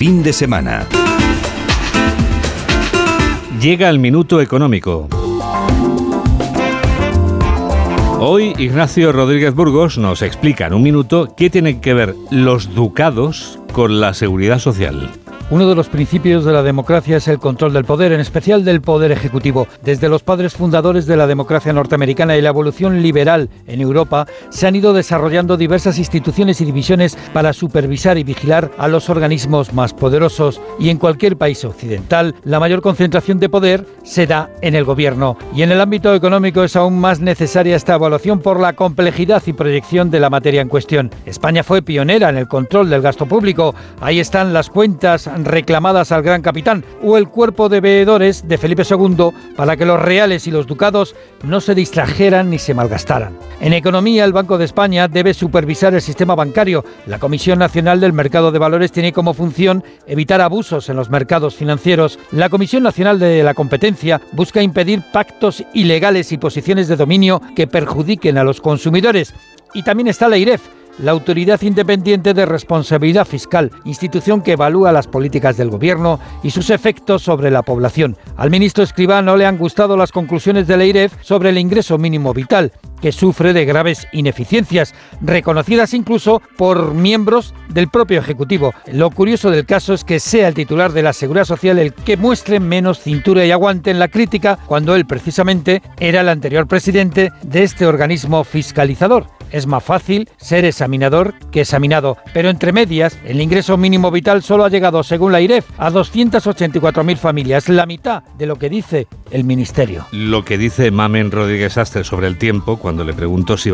Fin de semana. Llega el minuto económico. Hoy Ignacio Rodríguez Burgos nos explica en un minuto qué tienen que ver los ducados con la seguridad social. Uno de los principios de la democracia es el control del poder, en especial del poder ejecutivo. Desde los padres fundadores de la democracia norteamericana y la evolución liberal en Europa, se han ido desarrollando diversas instituciones y divisiones para supervisar y vigilar a los organismos más poderosos. Y en cualquier país occidental, la mayor concentración de poder se da en el gobierno. Y en el ámbito económico es aún más necesaria esta evaluación por la complejidad y proyección de la materia en cuestión. España fue pionera en el control del gasto público. Ahí están las cuentas reclamadas al gran capitán o el cuerpo de veedores de Felipe II para que los reales y los ducados no se distrajeran ni se malgastaran. En economía, el Banco de España debe supervisar el sistema bancario. La Comisión Nacional del Mercado de Valores tiene como función evitar abusos en los mercados financieros. La Comisión Nacional de la Competencia busca impedir pactos ilegales y posiciones de dominio que perjudiquen a los consumidores. Y también está la IREF la Autoridad Independiente de Responsabilidad Fiscal, institución que evalúa las políticas del gobierno y sus efectos sobre la población. Al ministro Escribá no le han gustado las conclusiones de la IREF sobre el ingreso mínimo vital, que sufre de graves ineficiencias, reconocidas incluso por miembros del propio Ejecutivo. Lo curioso del caso es que sea el titular de la Seguridad Social el que muestre menos cintura y aguante en la crítica cuando él precisamente era el anterior presidente de este organismo fiscalizador. Es más fácil ser examinador que examinado, pero entre medias, el ingreso mínimo vital solo ha llegado, según la IREF, a 284.000 familias, la mitad de lo que dice el Ministerio. Lo que dice Mamen Rodríguez Astre sobre el tiempo, cuando le pregunto si